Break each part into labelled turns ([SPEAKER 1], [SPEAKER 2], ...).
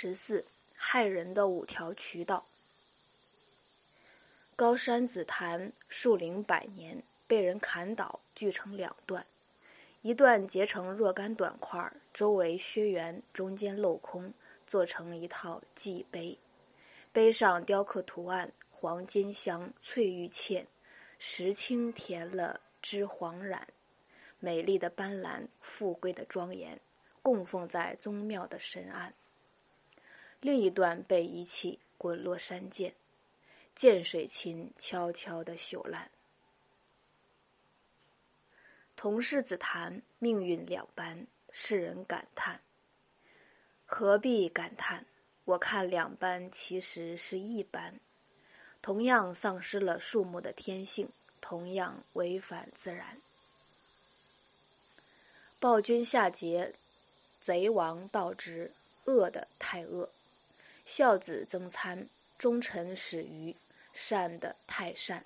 [SPEAKER 1] 十四，害人的五条渠道。高山紫檀树龄百年，被人砍倒，锯成两段，一段截成若干短块，周围削圆，中间镂空，做成一套祭碑。碑上雕刻图案：黄金镶翠玉嵌，石青填了脂黄染，美丽的斑斓，富贵的庄严，供奉在宗庙的神案。另一段被遗弃，滚落山涧，涧水琴悄悄地朽烂。同是紫檀，命运两般，世人感叹。何必感叹？我看两般其实是一般，同样丧失了树木的天性，同样违反自然。暴君夏桀，贼王盗之，恶的太恶。孝子增参，忠臣始于，善的太善。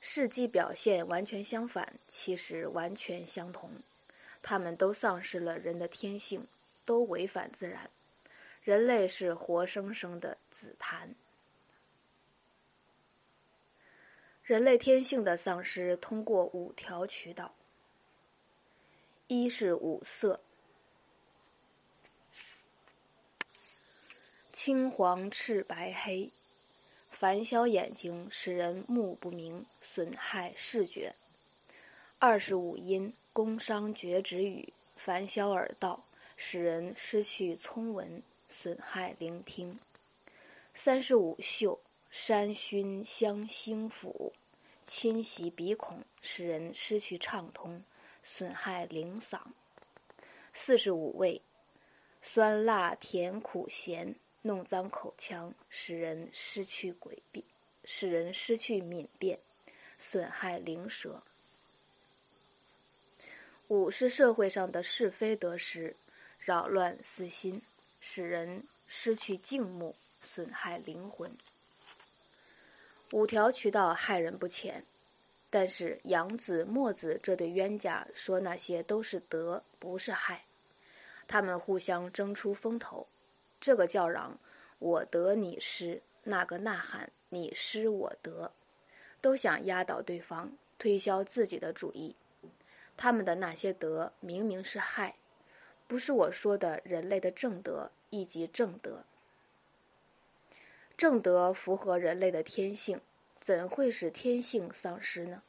[SPEAKER 1] 事迹表现完全相反，其实完全相同。他们都丧失了人的天性，都违反自然。人类是活生生的紫檀。人类天性的丧失，通过五条渠道：一是五色。青黄赤白黑，凡消眼睛，使人目不明，损害视觉。二十五音，工伤绝止语，凡消耳道，使人失去聪闻，损害聆听。三十五嗅，山熏香腥腐，侵袭鼻孔，使人失去畅通，损害灵嗓。四十五味，酸辣甜苦咸。弄脏口腔，使人失去诡辩，使人失去敏辨，损害灵舌。五是社会上的是非得失，扰乱私心，使人失去静穆，损害灵魂。五条渠道害人不浅，但是杨子、墨子这对冤家说那些都是德，不是害，他们互相争出风头。这个叫嚷，我得你失；那个呐喊，你失我得，都想压倒对方，推销自己的主义。他们的那些德，明明是害，不是我说的人类的正德，以及正德。正德符合人类的天性，怎会使天性丧失呢？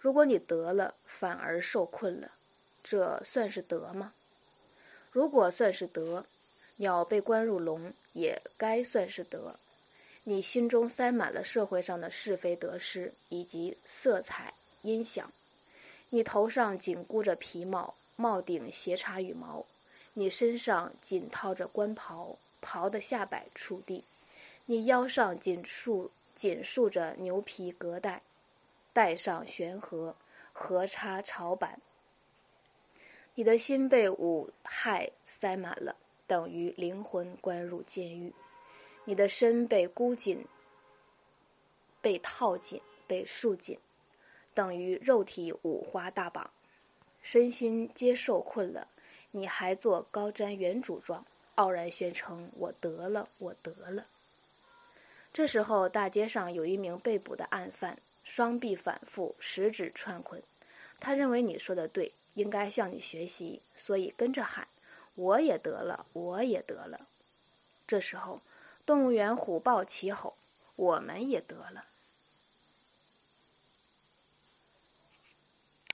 [SPEAKER 1] 如果你得了，反而受困了，这算是德吗？如果算是德。鸟被关入笼，也该算是德。你心中塞满了社会上的是非得失，以及色彩音响。你头上紧箍着皮帽，帽顶斜插羽毛。你身上紧套着官袍，袍的下摆触地。你腰上紧束紧束着牛皮革带，带上悬河，河插朝板。你的心被五害塞满了。等于灵魂关入监狱，你的身被箍紧、被套紧、被束紧，等于肉体五花大绑，身心皆受困了。你还做高瞻远瞩状，傲然宣称：“我得了，我得了。”这时候，大街上有一名被捕的案犯，双臂反复，十指串捆。他认为你说的对，应该向你学习，所以跟着喊。我也得了，我也得了。这时候，动物园虎豹齐吼：“我们也得了。”